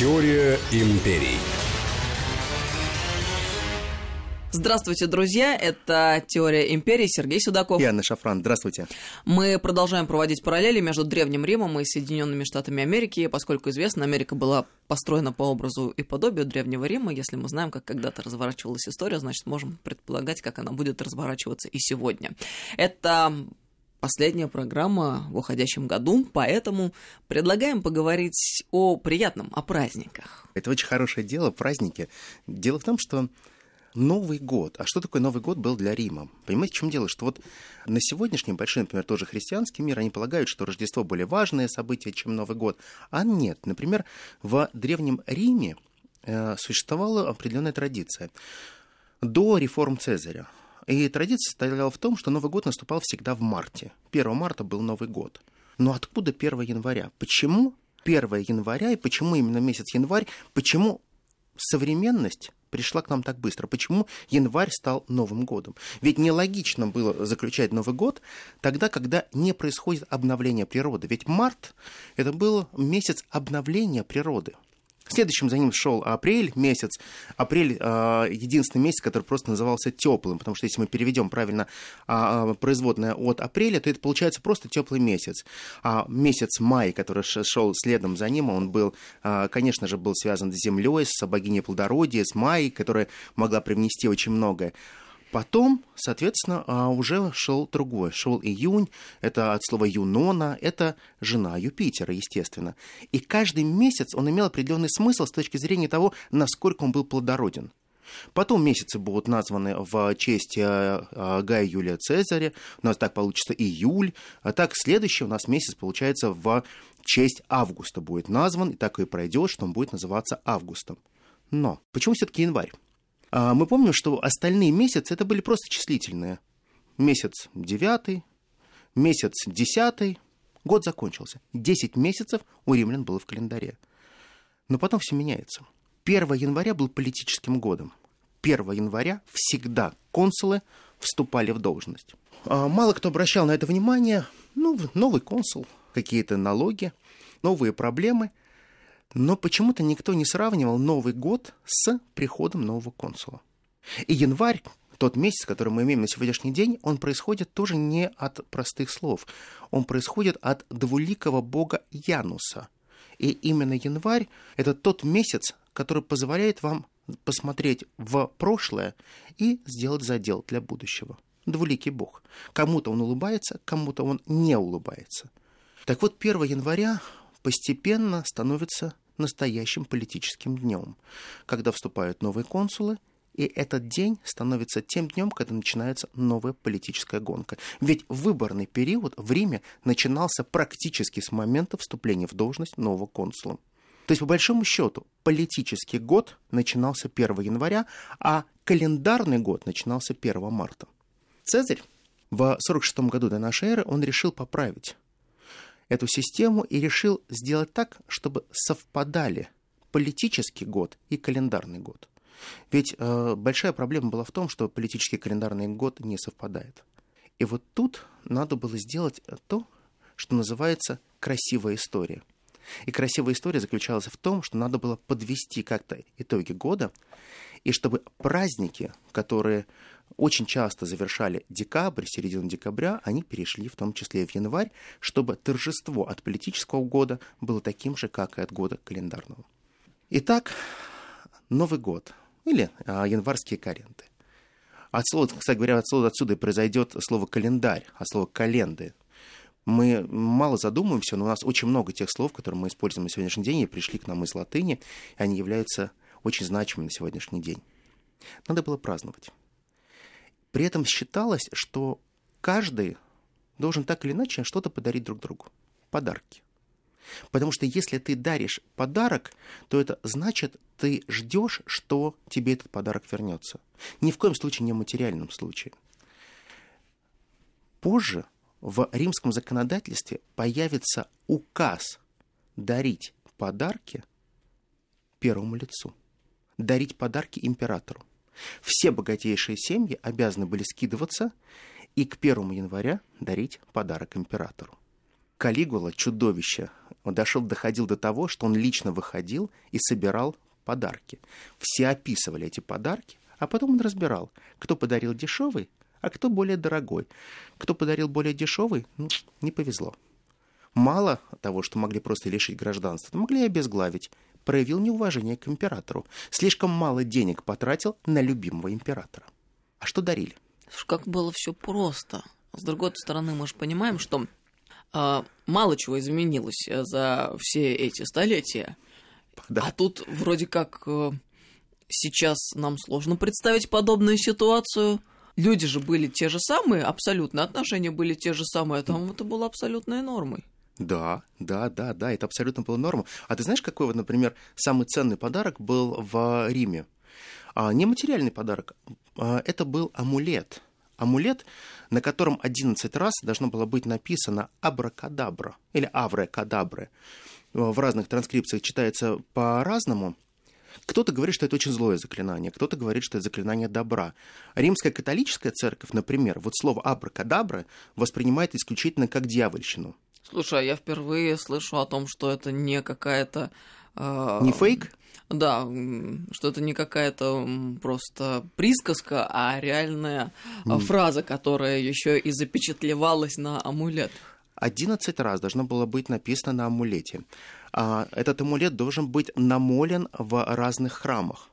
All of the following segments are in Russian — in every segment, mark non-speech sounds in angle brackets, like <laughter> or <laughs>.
Теория империй. Здравствуйте, друзья. Это «Теория империи». Сергей Судаков. И Анна Шафран. Здравствуйте. Мы продолжаем проводить параллели между Древним Римом и Соединенными Штатами Америки, поскольку известно, Америка была построена по образу и подобию Древнего Рима. Если мы знаем, как когда-то разворачивалась история, значит, можем предполагать, как она будет разворачиваться и сегодня. Это последняя программа в уходящем году, поэтому предлагаем поговорить о приятном, о праздниках. Это очень хорошее дело, праздники. Дело в том, что Новый год. А что такое Новый год был для Рима? Понимаете, в чем дело? Что вот на сегодняшний большой, например, тоже христианский мир, они полагают, что Рождество более важное событие, чем Новый год. А нет. Например, в Древнем Риме э, существовала определенная традиция. До реформ Цезаря. И традиция состояла в том, что Новый год наступал всегда в марте. 1 марта был Новый год. Но откуда 1 января? Почему 1 января и почему именно месяц январь? Почему современность пришла к нам так быстро? Почему январь стал Новым годом? Ведь нелогично было заключать Новый год тогда, когда не происходит обновление природы. Ведь март – это был месяц обновления природы. Следующим за ним шел апрель месяц. Апрель э, единственный месяц, который просто назывался теплым, потому что если мы переведем правильно э, производное от апреля, то это получается просто теплый месяц. А месяц май, который шел следом за ним, он был, э, конечно же, был связан с землей, с богиней плодородия, с Майей, которая могла привнести очень многое. Потом, соответственно, а, уже шел другой. Шел июнь, это от слова Юнона, это жена Юпитера, естественно. И каждый месяц он имел определенный смысл с точки зрения того, насколько он был плодороден. Потом месяцы будут названы в честь э, э, Гая Юлия Цезаря. У нас так получится июль. А так следующий у нас месяц получается в честь Августа будет назван. И так и пройдет, что он будет называться Августом. Но почему все-таки январь? А, мы помним, что остальные месяцы это были просто числительные. Месяц девятый, месяц десятый, год закончился. Десять месяцев у римлян было в календаре. Но потом все меняется. 1 января был политическим годом. 1 января всегда консулы вступали в должность. А, мало кто обращал на это внимание. Ну, новый консул, какие-то налоги, новые проблемы. Но почему-то никто не сравнивал Новый год с приходом нового консула. И январь, тот месяц, который мы имеем на сегодняшний день, он происходит тоже не от простых слов. Он происходит от двуликого бога Януса. И именно январь – это тот месяц, который позволяет вам посмотреть в прошлое и сделать задел для будущего. Двуликий бог. Кому-то он улыбается, кому-то он не улыбается. Так вот, 1 января постепенно становится настоящим политическим днем, когда вступают новые консулы, и этот день становится тем днем, когда начинается новая политическая гонка. Ведь выборный период в Риме начинался практически с момента вступления в должность нового консула. То есть, по большому счету, политический год начинался 1 января, а календарный год начинался 1 марта. Цезарь в 46 году до нашей эры он решил поправить эту систему и решил сделать так, чтобы совпадали политический год и календарный год. Ведь э, большая проблема была в том, что политический календарный год не совпадает. И вот тут надо было сделать то, что называется красивая история. И красивая история заключалась в том, что надо было подвести как-то итоги года, и чтобы праздники, которые очень часто завершали декабрь, середину декабря, они перешли в том числе и в январь, чтобы торжество от политического года было таким же, как и от года календарного. Итак, Новый год или а, январские каренты. От слова, кстати говоря, от слова отсюда и произойдет слово календарь, а слово календы. Мы мало задумываемся, но у нас очень много тех слов, которые мы используем на сегодняшний день, и пришли к нам из латыни, и они являются очень значимыми на сегодняшний день. Надо было праздновать. При этом считалось, что каждый должен так или иначе что-то подарить друг другу. Подарки. Потому что если ты даришь подарок, то это значит, ты ждешь, что тебе этот подарок вернется. Ни в коем случае не в материальном случае. Позже в римском законодательстве появится указ дарить подарки первому лицу, дарить подарки императору. Все богатейшие семьи обязаны были скидываться и к 1 января дарить подарок императору. Калигула, чудовище, дошел, доходил до того, что он лично выходил и собирал подарки. Все описывали эти подарки, а потом он разбирал, кто подарил дешевый, а кто более дорогой. Кто подарил более дешевый, ну, не повезло. Мало того, что могли просто лишить гражданства, могли и обезглавить. Проявил неуважение к императору. Слишком мало денег потратил на любимого императора. А что дарили? Как было все просто. С другой стороны, мы же понимаем, что э, мало чего изменилось э, за все эти столетия. Да. А тут вроде как э, сейчас нам сложно представить подобную ситуацию. Люди же были те же самые, абсолютно, отношения были те же самые, а там это было абсолютной нормой. Да, да, да, да, это абсолютно было нормой. А ты знаешь, какой вот, например, самый ценный подарок был в Риме? А, не материальный подарок, а, это был амулет. Амулет, на котором 11 раз должно было быть написано абракадабра или аврекадабре. В разных транскрипциях читается по-разному. Кто-то говорит, что это очень злое заклинание, кто-то говорит, что это заклинание добра. Римская католическая церковь, например, вот слово абракадабра воспринимает исключительно как дьявольщину. Слушай, а я впервые слышу о том, что это не какая-то... Э, не фейк? Да, что это не какая-то просто присказка, а реальная mm. фраза, которая еще и запечатлевалась на амулет. 11 раз должно было быть написано на амулете. Этот амулет должен быть намолен в разных храмах.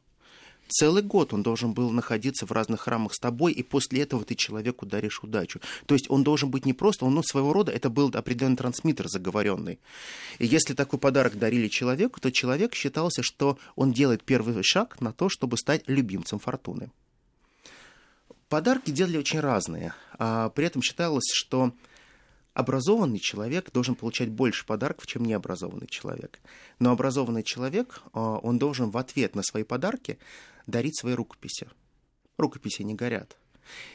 Целый год он должен был находиться в разных храмах с тобой, и после этого ты человеку даришь удачу. То есть он должен быть не просто, он ну, своего рода, это был определенный трансмиттер заговоренный. И если такой подарок дарили человеку, то человек считался, что он делает первый шаг на то, чтобы стать любимцем фортуны. Подарки делали очень разные. А при этом считалось, что образованный человек должен получать больше подарков, чем необразованный человек. Но образованный человек, а, он должен в ответ на свои подарки дарить свои рукописи. Рукописи не горят.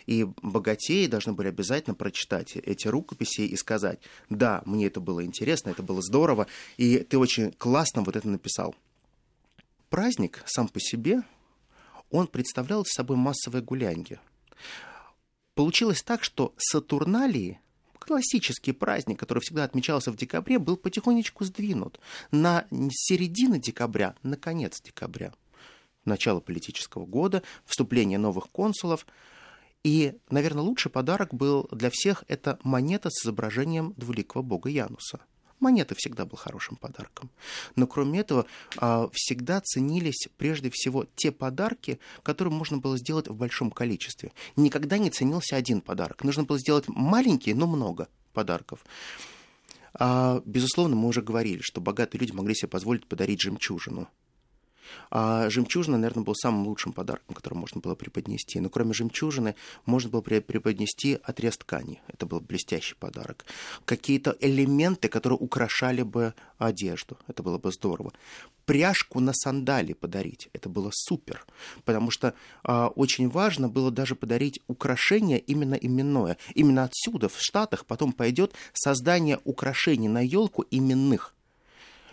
И богатеи должны были обязательно прочитать эти рукописи и сказать, да, мне это было интересно, это было здорово, и ты очень классно вот это написал. Праздник сам по себе, он представлял собой массовое гулянье. Получилось так, что Сатурналии – классический праздник, который всегда отмечался в декабре, был потихонечку сдвинут на середину декабря, на конец декабря. Начало политического года, вступление новых консулов. И, наверное, лучший подарок был для всех это монета с изображением двуликого бога Януса – Монета всегда был хорошим подарком. Но кроме этого, а, всегда ценились прежде всего те подарки, которые можно было сделать в большом количестве. Никогда не ценился один подарок. Нужно было сделать маленькие, но много подарков. А, безусловно, мы уже говорили, что богатые люди могли себе позволить подарить жемчужину. А жемчужина, наверное, был самым лучшим подарком, который можно было преподнести. Но кроме жемчужины можно было преподнести отрез ткани. Это был блестящий подарок. Какие-то элементы, которые украшали бы одежду. Это было бы здорово. Пряжку на сандали подарить. Это было супер. Потому что а, очень важно было даже подарить украшение именно именное. Именно отсюда, в Штатах, потом пойдет создание украшений на елку именных.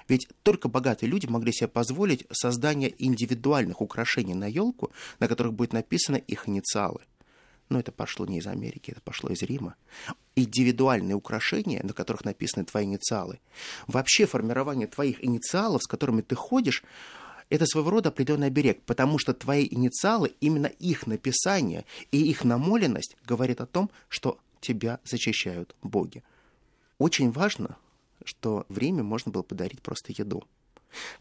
Ведь только богатые люди могли себе позволить создание индивидуальных украшений на елку, на которых будет написано их инициалы. Но это пошло не из Америки, это пошло из Рима. Индивидуальные украшения, на которых написаны твои инициалы. Вообще формирование твоих инициалов, с которыми ты ходишь, это своего рода определенный оберег, потому что твои инициалы, именно их написание и их намоленность говорит о том, что тебя защищают боги. Очень важно что в Риме можно было подарить просто еду.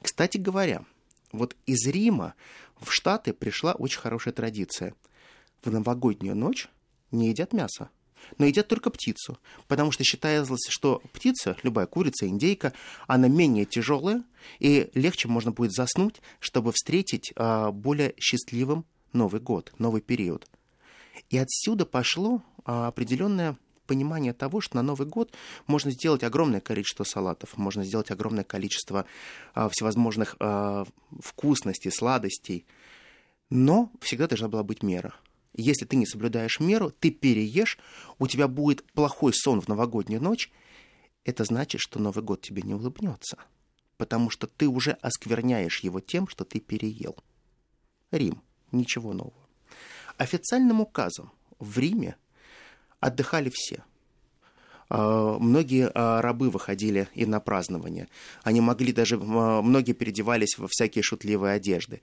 Кстати говоря, вот из Рима в Штаты пришла очень хорошая традиция. В новогоднюю ночь не едят мясо, но едят только птицу, потому что считалось, что птица, любая курица, индейка, она менее тяжелая, и легче можно будет заснуть, чтобы встретить а, более счастливым Новый год, новый период. И отсюда пошло а, определенное понимание того, что на Новый год можно сделать огромное количество салатов, можно сделать огромное количество а, всевозможных а, вкусностей, сладостей, но всегда должна была быть мера. Если ты не соблюдаешь меру, ты переешь, у тебя будет плохой сон в новогоднюю ночь, это значит, что Новый год тебе не улыбнется, потому что ты уже оскверняешь его тем, что ты переел. Рим. Ничего нового. Официальным указом в Риме отдыхали все. А, многие а, рабы выходили и на празднование. Они могли даже, а, многие переодевались во всякие шутливые одежды.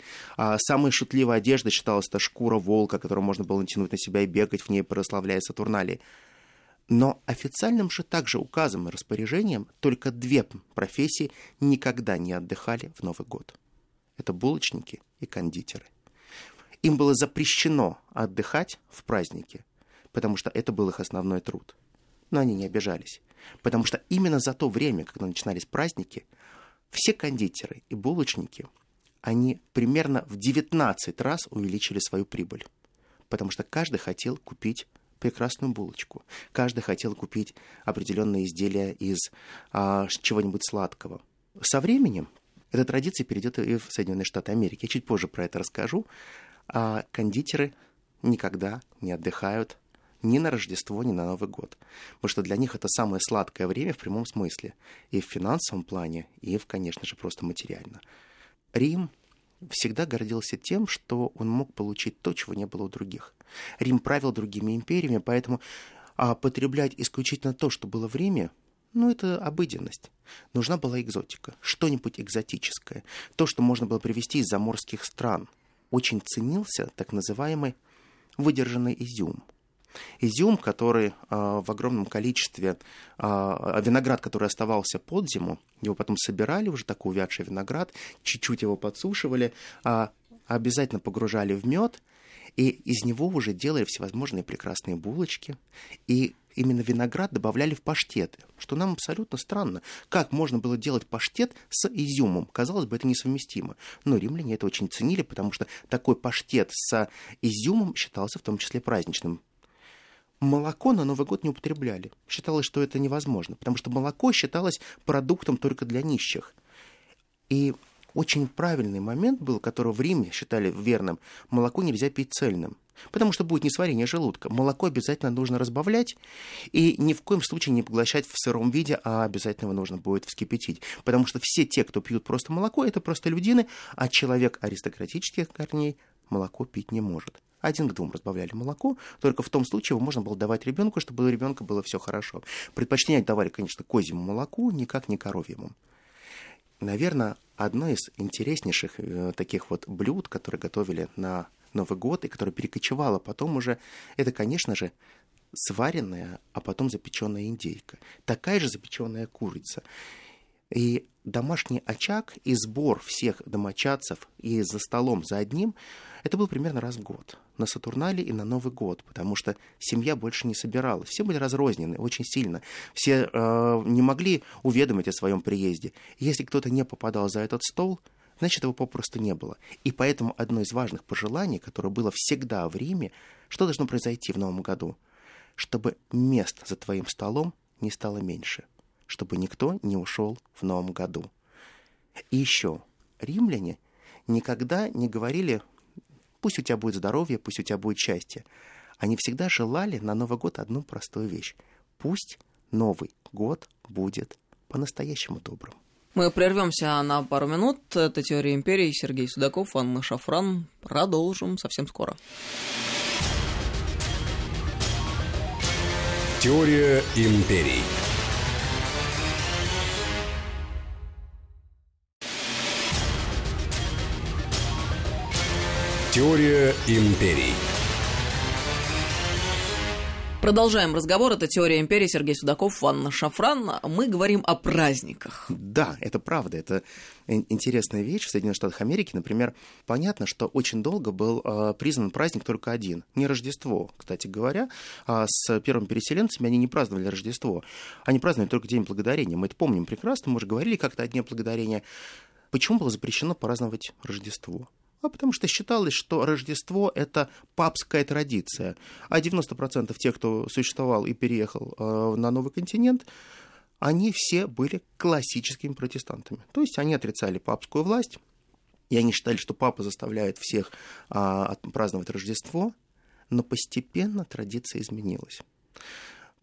Самой шутливой одеждой считалась это шкура волка, которую можно было натянуть на себя и бегать в ней, прославляя Сатурналии. Но официальным же также указом и распоряжением только две профессии никогда не отдыхали в Новый год. Это булочники и кондитеры. Им было запрещено отдыхать в праздники, потому что это был их основной труд – но они не обижались. Потому что именно за то время, когда начинались праздники, все кондитеры и булочники, они примерно в 19 раз увеличили свою прибыль. Потому что каждый хотел купить прекрасную булочку. Каждый хотел купить определенные изделия из а, чего-нибудь сладкого. Со временем эта традиция перейдет и в Соединенные Штаты Америки. Я чуть позже про это расскажу. А кондитеры никогда не отдыхают ни на Рождество, ни на Новый год. Потому что для них это самое сладкое время в прямом смысле. И в финансовом плане, и, в, конечно же, просто материально. Рим всегда гордился тем, что он мог получить то, чего не было у других. Рим правил другими империями, поэтому а потреблять исключительно то, что было в Риме, ну, это обыденность. Нужна была экзотика, что-нибудь экзотическое. То, что можно было привезти из заморских стран. Очень ценился так называемый выдержанный изюм – Изюм, который а, в огромном количестве, а, виноград, который оставался под зиму, его потом собирали, уже такой увядший виноград, чуть-чуть его подсушивали, а, обязательно погружали в мед, и из него уже делали всевозможные прекрасные булочки. И именно виноград добавляли в паштеты, что нам абсолютно странно. Как можно было делать паштет с изюмом? Казалось бы, это несовместимо. Но римляне это очень ценили, потому что такой паштет с изюмом считался в том числе праздничным молоко на Новый год не употребляли. Считалось, что это невозможно, потому что молоко считалось продуктом только для нищих. И очень правильный момент был, который в Риме считали верным, молоко нельзя пить цельным. Потому что будет несварение желудка. Молоко обязательно нужно разбавлять и ни в коем случае не поглощать в сыром виде, а обязательно его нужно будет вскипятить. Потому что все те, кто пьют просто молоко, это просто людины, а человек аристократических корней молоко пить не может один к двум разбавляли молоко, только в том случае его можно было давать ребенку, чтобы у ребенка было все хорошо. Предпочтение давали, конечно, козьему молоку, никак не коровьему. Наверное, одно из интереснейших э, таких вот блюд, которые готовили на Новый год и которое перекочевало потом уже, это, конечно же, сваренная, а потом запеченная индейка. Такая же запеченная курица. И домашний очаг и сбор всех домочадцев и за столом за одним, это был примерно раз в год. На Сатурнале и на Новый год, потому что семья больше не собиралась. Все были разрознены очень сильно. Все э, не могли уведомить о своем приезде. Если кто-то не попадал за этот стол, значит, его попросту не было. И поэтому одно из важных пожеланий, которое было всегда в Риме, что должно произойти в Новом году? Чтобы мест за твоим столом не стало меньше – чтобы никто не ушел в новом году. И еще, римляне никогда не говорили, пусть у тебя будет здоровье, пусть у тебя будет счастье. Они всегда желали на Новый год одну простую вещь. Пусть Новый год будет по-настоящему добрым. Мы прервемся на пару минут. Это «Теория империи». Сергей Судаков, Анна Шафран. Продолжим совсем скоро. Теория империй. Теория империй. Продолжаем разговор. Это «Теория империи». Сергей Судаков, Анна Шафран. Мы говорим о праздниках. Да, это правда. Это интересная вещь. В Соединенных Штатах Америки, например, понятно, что очень долго был э, признан праздник только один. Не Рождество, кстати говоря. А с первыми переселенцами они не праздновали Рождество. Они праздновали только День Благодарения. Мы это помним прекрасно. Мы уже говорили как-то о Дне Благодарения. Почему было запрещено праздновать Рождество? А потому что считалось, что Рождество – это папская традиция, а 90% тех, кто существовал и переехал э, на новый континент, они все были классическими протестантами. То есть они отрицали папскую власть, и они считали, что папа заставляет всех а, праздновать Рождество, но постепенно традиция изменилась.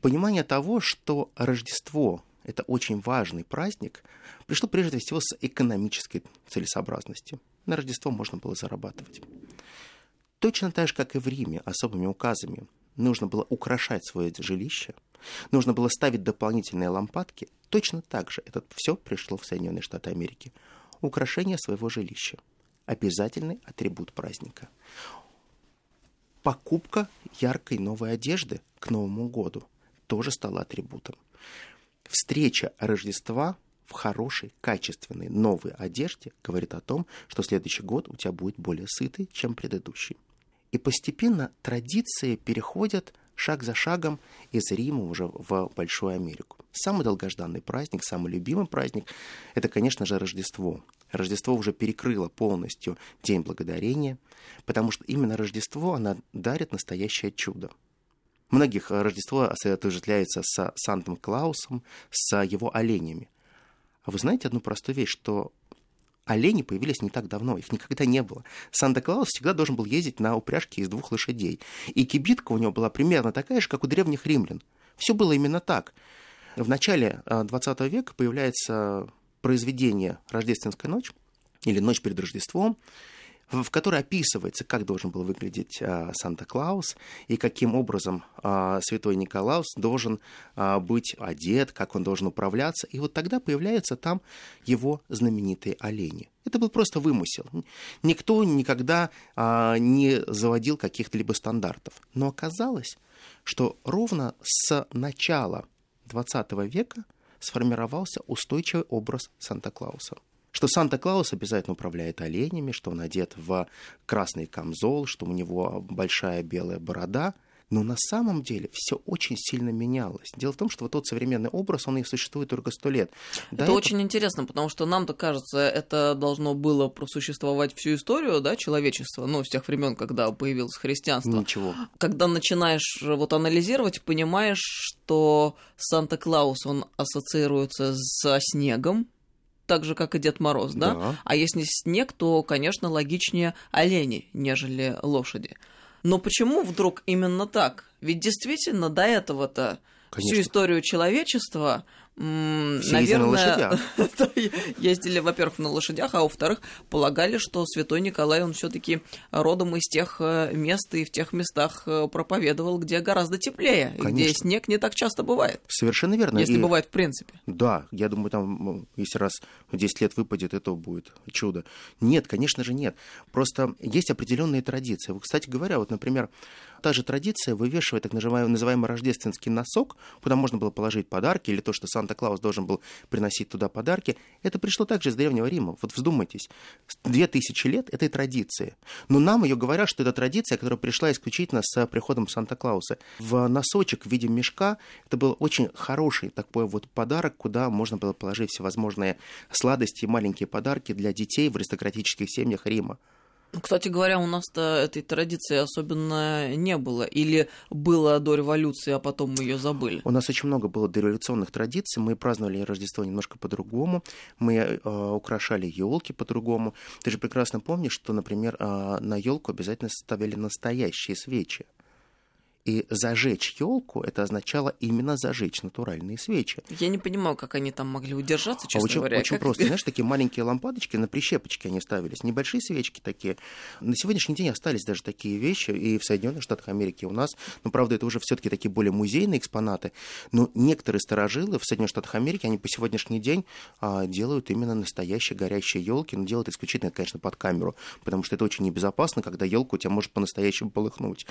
Понимание того, что Рождество – это очень важный праздник, пришло прежде всего с экономической целесообразности – на Рождество можно было зарабатывать. Точно так же, как и в Риме, особыми указами нужно было украшать свое жилище, нужно было ставить дополнительные лампадки, точно так же это все пришло в Соединенные Штаты Америки. Украшение своего жилища. Обязательный атрибут праздника. Покупка яркой новой одежды к Новому году тоже стала атрибутом. Встреча Рождества в хорошей, качественной, новой одежде говорит о том, что следующий год у тебя будет более сытый, чем предыдущий. И постепенно традиции переходят шаг за шагом из Рима уже в Большую Америку. Самый долгожданный праздник, самый любимый праздник – это, конечно же, Рождество. Рождество уже перекрыло полностью День Благодарения, потому что именно Рождество, она дарит настоящее чудо. Многих Рождество отождествляется с Сантом-Клаусом, с его оленями. А вы знаете одну простую вещь, что олени появились не так давно, их никогда не было. Санта-Клаус всегда должен был ездить на упряжке из двух лошадей. И кибитка у него была примерно такая же, как у древних римлян. Все было именно так. В начале 20 а, века появляется произведение «Рождественская ночь» или «Ночь перед Рождеством», в которой описывается, как должен был выглядеть а, Санта-Клаус и каким образом а, святой Николаус должен а, быть одет, как он должен управляться. И вот тогда появляются там его знаменитые олени. Это был просто вымысел. Никто никогда а, не заводил каких-то либо стандартов. Но оказалось, что ровно с начала XX века сформировался устойчивый образ Санта-Клауса что Санта-Клаус обязательно управляет оленями, что он одет в красный камзол, что у него большая белая борода. Но на самом деле все очень сильно менялось. Дело в том, что вот тот современный образ, он и существует только сто лет. До это этого... очень интересно, потому что нам-то кажется, это должно было просуществовать всю историю да, человечества, ну, с тех времен, когда появилось христианство. Ничего. Когда начинаешь вот анализировать, понимаешь, что Санта-Клаус, он ассоциируется со снегом, так же, как и Дед Мороз, да? да? А если снег, то, конечно, логичнее олени, нежели лошади. Но почему вдруг именно так? Ведь действительно до этого-то всю историю человечества наверное, <laughs> ездили, во-первых, на лошадях, а во-вторых, полагали, что святой Николай, он все-таки родом из тех э, мест и в тех местах э, проповедовал, где гораздо теплее, Конечно. где снег не так часто бывает. Совершенно верно. Если и... бывает в принципе. Да, я думаю, там, если раз 10 лет выпадет, это будет чудо. Нет, конечно же нет. Просто есть определенные традиции. Кстати говоря, вот, например, та же традиция вывешивать так называемый, называемый рождественский носок, куда можно было положить подарки, или то, что Санта-Клаус должен был приносить туда подарки, это пришло также из Древнего Рима. Вот вздумайтесь, две тысячи лет этой традиции. Но нам ее говорят, что это традиция, которая пришла исключительно с приходом Санта-Клауса. В носочек в виде мешка это был очень хороший такой вот подарок, куда можно было положить всевозможные сладости и маленькие подарки для детей в аристократических семьях Рима. Кстати говоря, у нас-то этой традиции особенно не было. Или было до революции, а потом мы ее забыли? У нас очень много было дореволюционных традиций. Мы праздновали Рождество немножко по-другому. Мы э, украшали елки по-другому. Ты же прекрасно помнишь, что, например, э, на елку обязательно ставили настоящие свечи. И зажечь елку это означало именно зажечь натуральные свечи. Я не понимаю, как они там могли удержаться, честно а очень, говоря. Очень как... просто. Знаешь, такие маленькие лампадочки на прищепочке они ставились. Небольшие свечки такие. На сегодняшний день остались даже такие вещи и в Соединенных Штатах Америки у нас. Но, правда, это уже все-таки такие более музейные экспонаты. Но некоторые сторожилы в Соединенных Штатах Америки, они по сегодняшний день а, делают именно настоящие горящие елки. Но делают исключительно, конечно, под камеру. Потому что это очень небезопасно, когда елка у тебя может по-настоящему полыхнуть.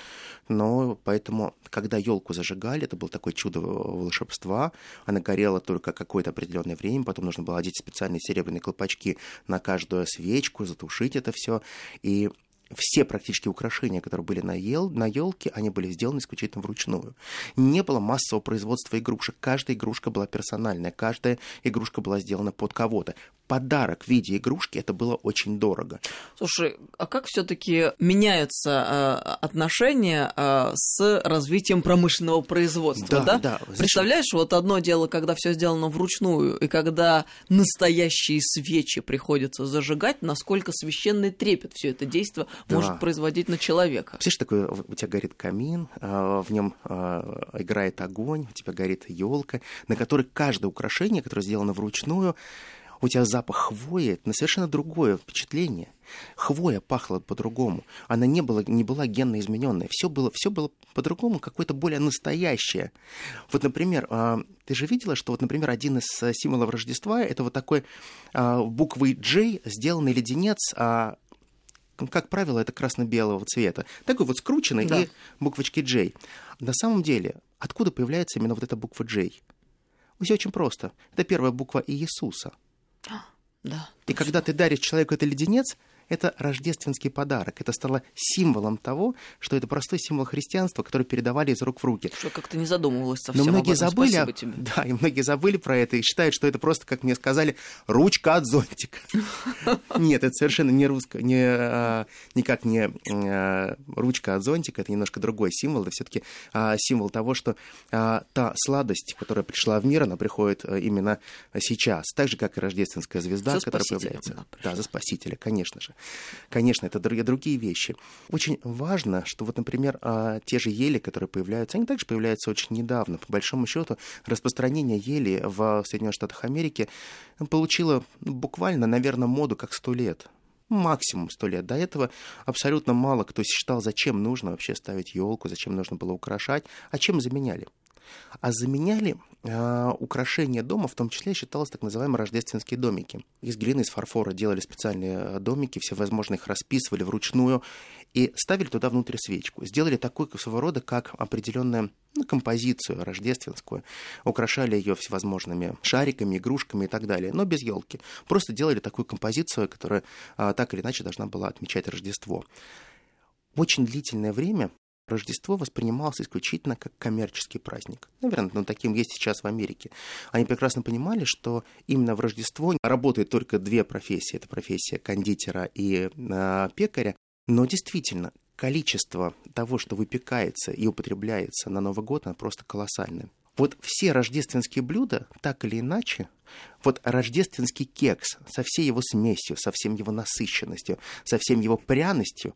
Но поэтому Поэтому, когда елку зажигали, это было такое чудо волшебства. Она горела только какое-то определенное время, потом нужно было одеть специальные серебряные колпачки на каждую свечку, затушить это все. И все практически украшения, которые были на, ел, на елке, они были сделаны исключительно вручную. Не было массового производства игрушек. Каждая игрушка была персональная, каждая игрушка была сделана под кого-то. Подарок в виде игрушки это было очень дорого. Слушай, а как все-таки меняются э, отношения э, с развитием промышленного производства? Да, да. да. Представляешь, вот одно дело, когда все сделано вручную, и когда настоящие свечи приходится зажигать, насколько священный трепет все это действие да. может производить на человека. Представляешь, такой, у тебя горит камин, а, в нем играет огонь, у тебя горит елка, на которой каждое украшение, которое сделано вручную, у тебя запах хвои, это совершенно другое впечатление. Хвоя пахла по-другому. Она не была, не была генно измененная. Все было, все было по-другому, какое-то более настоящее. Вот, например, а, ты же видела, что, вот, например, один из э, символов Рождества это вот такой а, буквой J сделанный леденец а, как правило, это красно-белого цвета. Такой вот скрученный да. и буквочки J. На самом деле, откуда появляется именно вот эта буква J? Все очень просто. Это первая буква Иисуса. <gasps> Да. И когда ты даришь человеку этот леденец, это рождественский подарок. Это стало символом того, что это простой символ христианства, который передавали из рук в руки. Что как-то не задумывалась совсем Но многие об этом. забыли, Спасибо тебе. да, и многие забыли про это и считают, что это просто, как мне сказали, ручка от зонтика. <laughs> Нет, это совершенно не русская, не, а, никак не а, ручка от зонтика, это немножко другой символ, это все-таки а, символ того, что та сладость, которая пришла в мир, она приходит именно сейчас, так же, как и рождественская звезда, которая появляется. Да, за спасителя, конечно же. Конечно, это другие вещи. Очень важно, что вот, например, а, те же ели, которые появляются, они также появляются очень недавно. По большому счету, распространение ели в Соединенных Штатах Америки получило буквально, наверное, моду как сто лет максимум сто лет. До этого абсолютно мало кто считал, зачем нужно вообще ставить елку, зачем нужно было украшать, а чем заменяли. А заменяли э, украшения дома, в том числе считалось так называемые рождественские домики. Из глины, из фарфора делали специальные э, домики, все возможно их расписывали вручную и ставили туда внутрь свечку. Сделали такой своего рода, как определенную ну, композицию рождественскую. Украшали ее всевозможными шариками, игрушками и так далее, но без елки. Просто делали такую композицию, которая а, так или иначе должна была отмечать Рождество. Очень длительное время Рождество воспринималось исключительно как коммерческий праздник. Наверное, ну, таким есть сейчас в Америке. Они прекрасно понимали, что именно в Рождество работают только две профессии. Это профессия кондитера и э, пекаря. Но действительно, количество того, что выпекается и употребляется на Новый год, оно просто колоссальное. Вот все рождественские блюда, так или иначе, вот рождественский кекс со всей его смесью, со всем его насыщенностью, со всем его пряностью,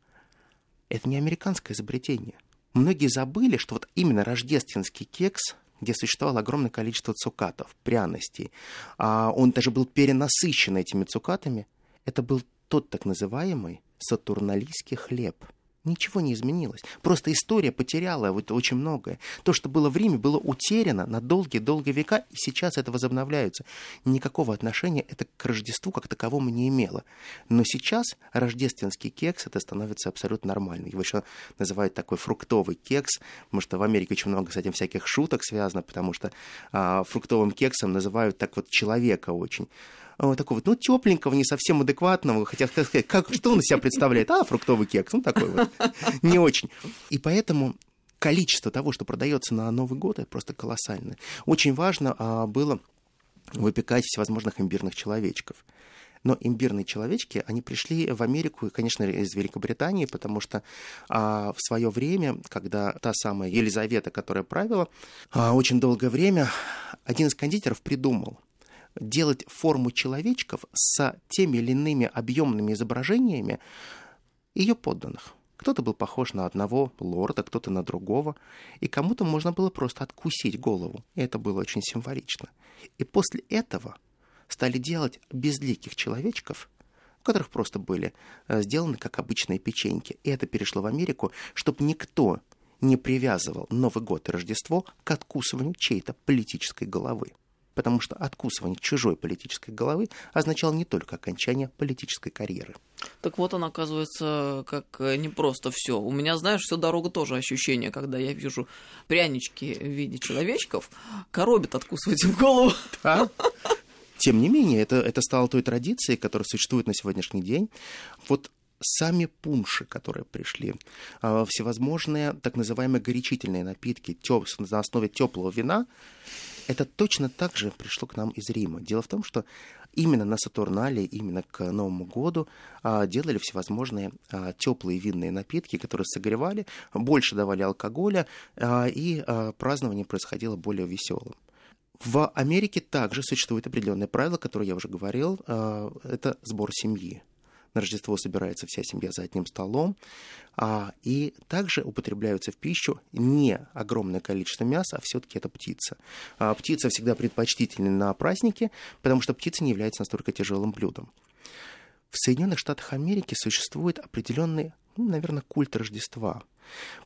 это не американское изобретение. Многие забыли, что вот именно рождественский кекс, где существовало огромное количество цукатов, пряностей, а он даже был перенасыщен этими цукатами, это был тот так называемый сатурналийский хлеб – Ничего не изменилось. Просто история потеряла вот очень многое. То, что было в Риме, было утеряно на долгие-долгие века, и сейчас это возобновляется. Никакого отношения это к Рождеству как таковому не имело. Но сейчас рождественский кекс это становится абсолютно нормальным. Его еще называют такой фруктовый кекс, потому что в Америке очень много с этим всяких шуток связано, потому что а, фруктовым кексом называют так вот человека очень такого вот, ну, тепленького, не совсем адекватного, хотя сказать, как, что он из себя представляет? А, фруктовый кекс, ну, такой вот, не очень. И поэтому количество того, что продается на Новый год, это просто колоссальное. Очень важно а, было выпекать всевозможных имбирных человечков. Но имбирные человечки, они пришли в Америку, конечно, из Великобритании, потому что а, в свое время, когда та самая Елизавета, которая правила, а, очень долгое время, один из кондитеров придумал, делать форму человечков с теми или иными объемными изображениями ее подданных. Кто-то был похож на одного лорда, кто-то на другого, и кому-то можно было просто откусить голову, и это было очень символично. И после этого стали делать безликих человечков, у которых просто были э, сделаны как обычные печеньки. И это перешло в Америку, чтобы никто не привязывал Новый год и Рождество к откусыванию чьей-то политической головы потому что откусывание чужой политической головы означало не только окончание политической карьеры. Так вот он, оказывается, как э, не просто все. У меня, знаешь, всю дорогу тоже ощущение, когда я вижу прянички в виде человечков, коробит откусывать им голову. Да? Тем не менее, это, это стало той традицией, которая существует на сегодняшний день. Вот сами пунши, которые пришли, а, всевозможные так называемые горячительные напитки тёп, на основе теплого вина, это точно так же пришло к нам из Рима. Дело в том, что именно на Сатурнале, именно к Новому году а, делали всевозможные а, теплые винные напитки, которые согревали, больше давали алкоголя, и празднование происходило более веселым. В Америке также существует определенное правило, которое я уже говорил, это сбор семьи. На Рождество собирается вся семья за одним столом. А, и также употребляются в пищу не огромное количество мяса, а все-таки это птица. А, птица всегда предпочтительна на празднике, потому что птица не является настолько тяжелым блюдом. В Соединенных Штатах Америки существует определенный, ну, наверное, культ Рождества.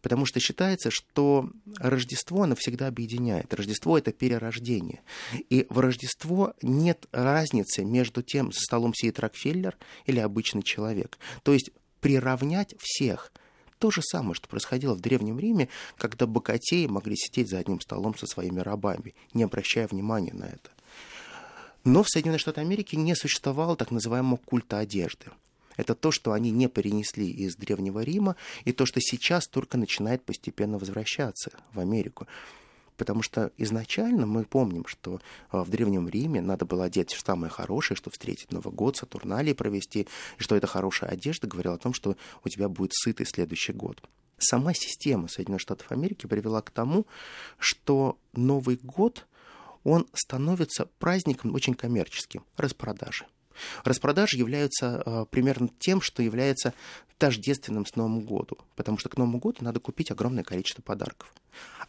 Потому что считается, что Рождество, оно всегда объединяет. Рождество — это перерождение. И в Рождество нет разницы между тем, за столом сидит Рокфеллер или обычный человек. То есть приравнять всех — то же самое, что происходило в Древнем Риме, когда богатеи могли сидеть за одним столом со своими рабами, не обращая внимания на это. Но в Соединенных Штатах Америки не существовало так называемого культа одежды. Это то, что они не перенесли из Древнего Рима, и то, что сейчас только начинает постепенно возвращаться в Америку. Потому что изначально мы помним, что а, в Древнем Риме надо было одеть самое хорошее, чтобы встретить Новый год, Сатурналии провести, и что эта хорошая одежда говорила о том, что у тебя будет сытый следующий год. Сама система Соединенных Штатов Америки привела к тому, что Новый год, он становится праздником очень коммерческим, распродажи. Распродажи являются э, примерно тем, что является тождественным с Новым году, потому что к Новому году надо купить огромное количество подарков.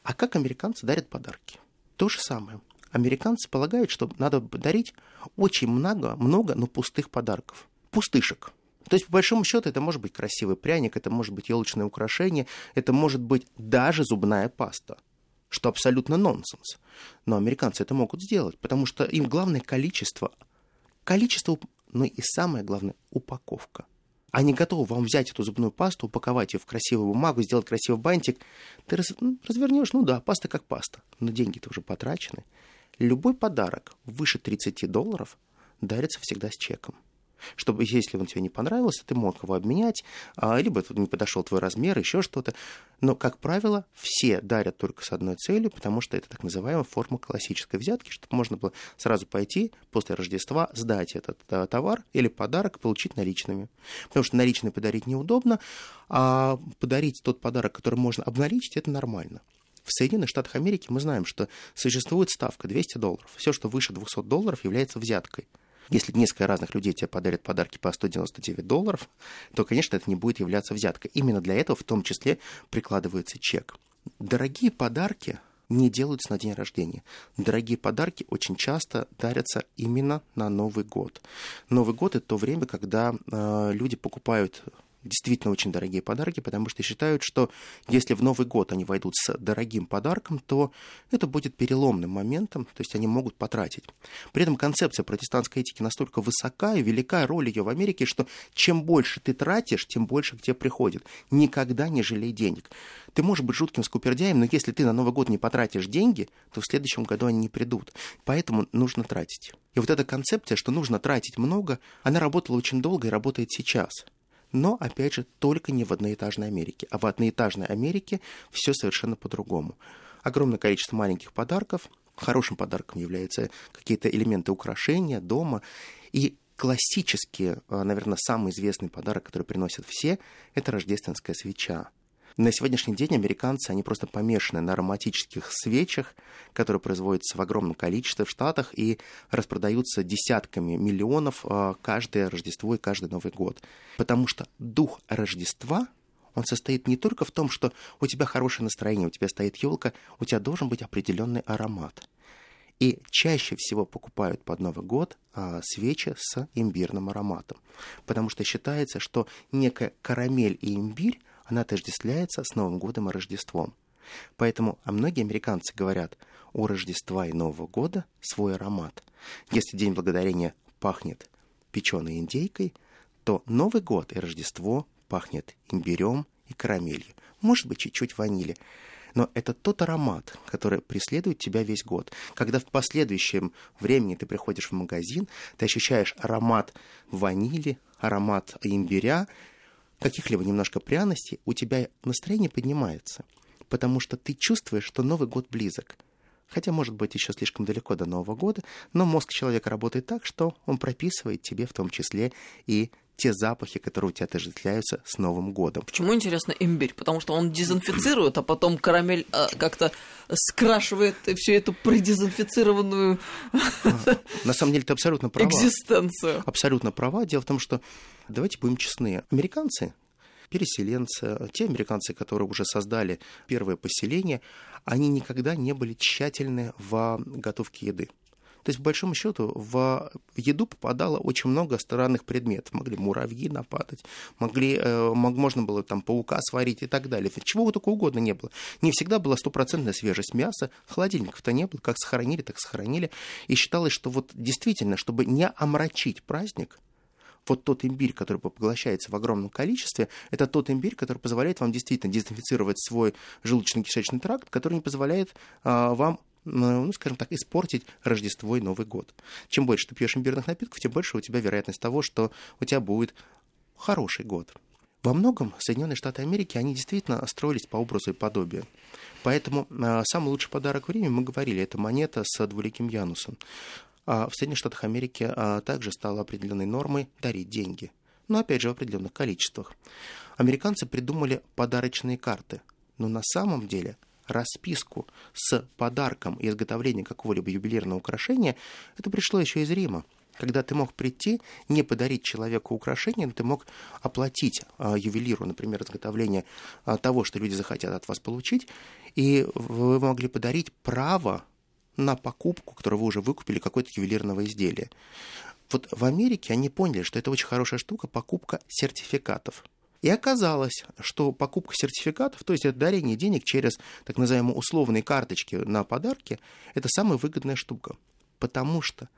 А как американцы дарят подарки? То же самое. Американцы полагают, что надо дарить очень много, много, но пустых подарков. Пустышек. То есть, по большому счету, это может быть красивый пряник, это может быть елочное украшение, это может быть даже зубная паста что абсолютно нонсенс. Но американцы это могут сделать, потому что им главное количество количество, но и самое главное, упаковка. Они готовы вам взять эту зубную пасту, упаковать ее в красивую бумагу, сделать красивый бантик. Ты раз, ну, развернешь, ну да, паста как паста, но деньги-то уже потрачены. Любой подарок выше 30 долларов дарится всегда с чеком чтобы, если он тебе не понравился, ты мог его обменять, а, либо не подошел твой размер, еще что-то. Но, как правило, все дарят только с одной целью, потому что это так называемая форма классической взятки, чтобы можно было сразу пойти после Рождества, сдать этот а, товар или подарок, получить наличными. Потому что наличные подарить неудобно, а подарить тот подарок, который можно обналичить, это нормально. В Соединенных Штатах Америки мы знаем, что существует ставка 200 долларов. Все, что выше 200 долларов, является взяткой. Если несколько разных людей тебе подарят подарки по 199 долларов, то, конечно, это не будет являться взяткой. Именно для этого в том числе прикладывается чек. Дорогие подарки не делаются на день рождения. Дорогие подарки очень часто дарятся именно на Новый год. Новый год это то время, когда э, люди покупают действительно очень дорогие подарки, потому что считают, что если в Новый год они войдут с дорогим подарком, то это будет переломным моментом, то есть они могут потратить. При этом концепция протестантской этики настолько высока и велика роль ее в Америке, что чем больше ты тратишь, тем больше к тебе приходит. Никогда не жалей денег. Ты можешь быть жутким скупердяем, но если ты на Новый год не потратишь деньги, то в следующем году они не придут. Поэтому нужно тратить. И вот эта концепция, что нужно тратить много, она работала очень долго и работает сейчас. Но, опять же, только не в одноэтажной Америке. А в одноэтажной Америке все совершенно по-другому. Огромное количество маленьких подарков. Хорошим подарком являются какие-то элементы украшения дома. И классический, а, наверное, самый известный подарок, который приносят все, это рождественская свеча. На сегодняшний день американцы, они просто помешаны на ароматических свечах, которые производятся в огромном количестве в Штатах и распродаются десятками миллионов а, каждое Рождество и каждый Новый год. Потому что дух Рождества он состоит не только в том, что у тебя хорошее настроение, у тебя стоит елка, у тебя должен быть определенный аромат. И чаще всего покупают под Новый год а, свечи с имбирным ароматом. Потому что считается, что некая карамель и имбирь она отождествляется с Новым годом и Рождеством. Поэтому а многие американцы говорят, у Рождества и Нового года свой аромат. Если День Благодарения пахнет печеной индейкой, то Новый год и Рождество пахнет имбирем и карамелью. Может быть, чуть-чуть ванили. Но это тот аромат, который преследует тебя весь год. Когда в последующем времени ты приходишь в магазин, ты ощущаешь аромат ванили, аромат имбиря, каких-либо немножко пряностей, у тебя настроение поднимается, потому что ты чувствуешь, что Новый год близок. Хотя, может быть, еще слишком далеко до Нового года, но мозг человека работает так, что он прописывает тебе в том числе и те запахи, которые у тебя отождествляются с Новым годом. Почему, интересно, имбирь? Потому что он дезинфицирует, а потом карамель а, как-то скрашивает всю эту предезинфицированную На самом деле ты абсолютно права. <laughs> экзистенцию. Абсолютно права. Дело в том, что, давайте будем честны, американцы, переселенцы, те американцы, которые уже создали первое поселение, они никогда не были тщательны в готовке еды. То есть, по большому счету, в еду попадало очень много странных предметов. Могли муравьи нападать, могли, э, можно было там паука сварить и так далее. Чего только угодно не было. Не всегда была стопроцентная свежесть мяса, холодильников-то не было, как сохранили, так сохранили. И считалось, что вот действительно, чтобы не омрачить праздник, вот тот имбирь, который поглощается в огромном количестве, это тот имбирь, который позволяет вам действительно дезинфицировать свой желудочно-кишечный тракт, который не позволяет а, вам ну, скажем так, испортить Рождество и Новый год. Чем больше ты пьешь имбирных напитков, тем больше у тебя вероятность того, что у тебя будет хороший год. Во многом Соединенные Штаты Америки, они действительно строились по образу и подобию. Поэтому а, самый лучший подарок в Риме, мы говорили, это монета с двуликим Янусом. А в Соединенных Штатах Америки а, также стало определенной нормой дарить деньги. Но опять же в определенных количествах. Американцы придумали подарочные карты. Но на самом деле расписку с подарком и изготовлением какого-либо ювелирного украшения, это пришло еще из Рима. Когда ты мог прийти, не подарить человеку украшение, но ты мог оплатить а, ювелиру, например, изготовление а, того, что люди захотят от вас получить, и вы могли подарить право на покупку, которую вы уже выкупили, какое-то ювелирного изделия. Вот в Америке они поняли, что это очень хорошая штука, покупка сертификатов. И оказалось, что покупка сертификатов, то есть это дарение денег через так называемые условные карточки на подарки, это самая выгодная штука. Потому что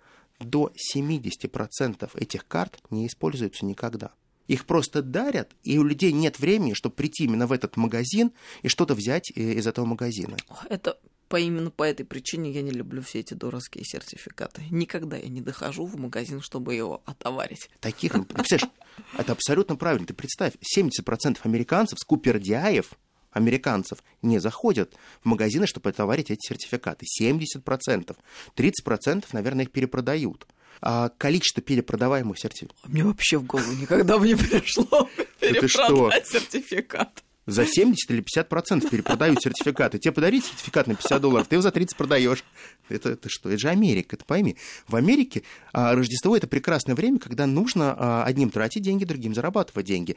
до 70% этих карт не используются никогда. Их просто дарят, и у людей нет времени, чтобы прийти именно в этот магазин и что-то взять э, из этого магазина. Это по именно по этой причине я не люблю все эти дурацкие сертификаты. Никогда я не дохожу в магазин, чтобы его отоварить. Таких, ну, представляешь, это абсолютно правильно. Ты представь, 70% американцев, скупердяев, американцев, не заходят в магазины, чтобы отоварить эти сертификаты. 70%. 30%, наверное, их перепродают. А количество перепродаваемых сертификатов... Мне вообще в голову никогда бы не пришло перепродать сертификат. За 70 или 50 процентов перепродают сертификаты. Тебе подарить сертификат на 50 долларов, ты его за 30 продаешь. Это, это что? Это же Америка, это пойми. В Америке а, Рождество это прекрасное время, когда нужно а, одним тратить деньги, другим зарабатывать деньги.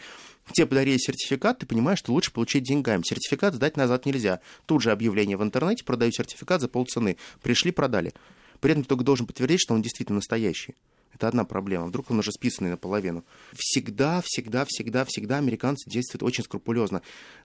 Тебе подарили сертификат, ты понимаешь, что лучше получить деньгами. Сертификат сдать назад нельзя. Тут же объявление в интернете, продаю сертификат за полцены. Пришли, продали. При этом ты только должен подтвердить, что он действительно настоящий. Это одна проблема. Вдруг он уже списанный наполовину. Всегда, всегда, всегда, всегда американцы действуют очень скрупулезно.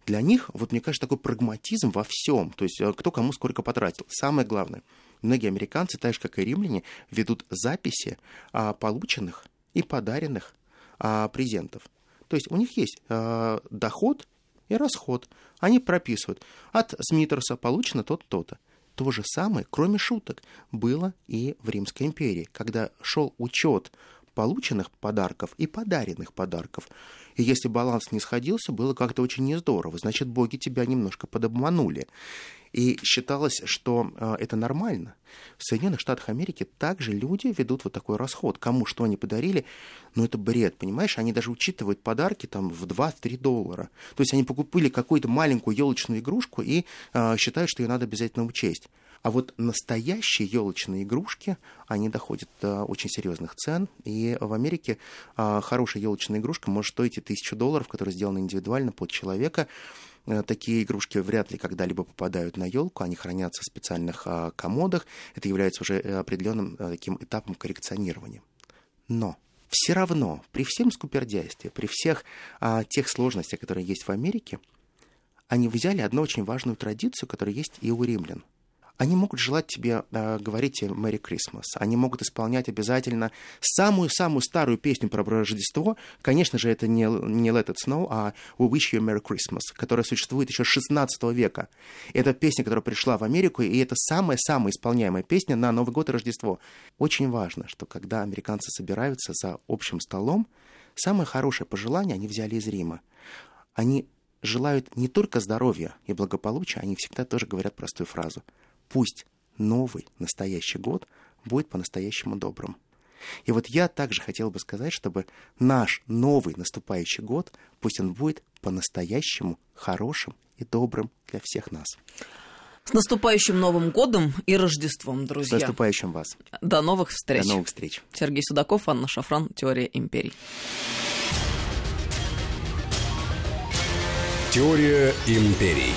Для них, вот мне кажется, такой прагматизм во всем. То есть э, кто кому сколько потратил. Самое главное. Многие американцы, так же как и римляне, ведут записи а, полученных и подаренных а, презентов. То есть у них есть а, доход и расход. Они прописывают. От Смитерса получено то-то, то-то. То же самое, кроме шуток, было и в Римской империи, когда шел учет полученных подарков и подаренных подарков. И если баланс не сходился, было как-то очень нездорово. Значит, боги тебя немножко подобманули. И считалось, что э, это нормально. В Соединенных Штатах Америки также люди ведут вот такой расход. Кому что они подарили, ну это бред, понимаешь? Они даже учитывают подарки там в 2-3 доллара. То есть они покупили какую-то маленькую елочную игрушку и э, считают, что ее надо обязательно учесть. А вот настоящие елочные игрушки, они доходят до очень серьезных цен. И в Америке а, хорошая елочная игрушка может стоить и тысячу долларов, которая сделана индивидуально под человека. Э, Такие игрушки вряд ли когда-либо попадают на елку, они хранятся в специальных а, комодах. Это является уже э, определенным а, таким этапом коррекционирования. Но все равно, при всем скупердяйстве, при всех а, тех сложностях, которые есть в Америке, они взяли одну очень важную традицию, которая есть и у римлян. Они могут желать тебе э, говорить «Merry Christmas». Они могут исполнять обязательно самую-самую старую песню про Рождество. Конечно же, это не, не Let It Snow, а We Wish You a Merry Christmas, которая существует еще с 16 века. Это песня, которая пришла в Америку, и это самая-самая исполняемая песня на Новый год и Рождество. Очень важно, что когда американцы собираются за общим столом, самое хорошее пожелание они взяли из Рима. Они желают не только здоровья и благополучия, они всегда тоже говорят простую фразу – пусть новый настоящий год будет по-настоящему добрым. И вот я также хотел бы сказать, чтобы наш новый наступающий год, пусть он будет по-настоящему хорошим и добрым для всех нас. С наступающим Новым годом и Рождеством, друзья. С наступающим вас. До новых встреч. До новых встреч. Сергей Судаков, Анна Шафран, Теория империй. Теория империй.